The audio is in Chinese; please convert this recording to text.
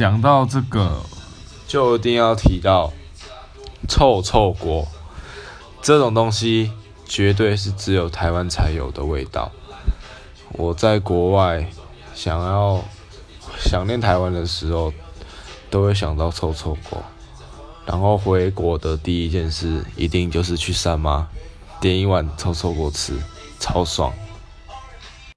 讲到这个就一定要提到臭臭锅。这种东西绝对是只有台湾才有的味道。我在国外想要想念台湾的时候都会想到臭臭锅。然后回国的第一件事一定就是去三妈点一碗臭臭锅吃超爽。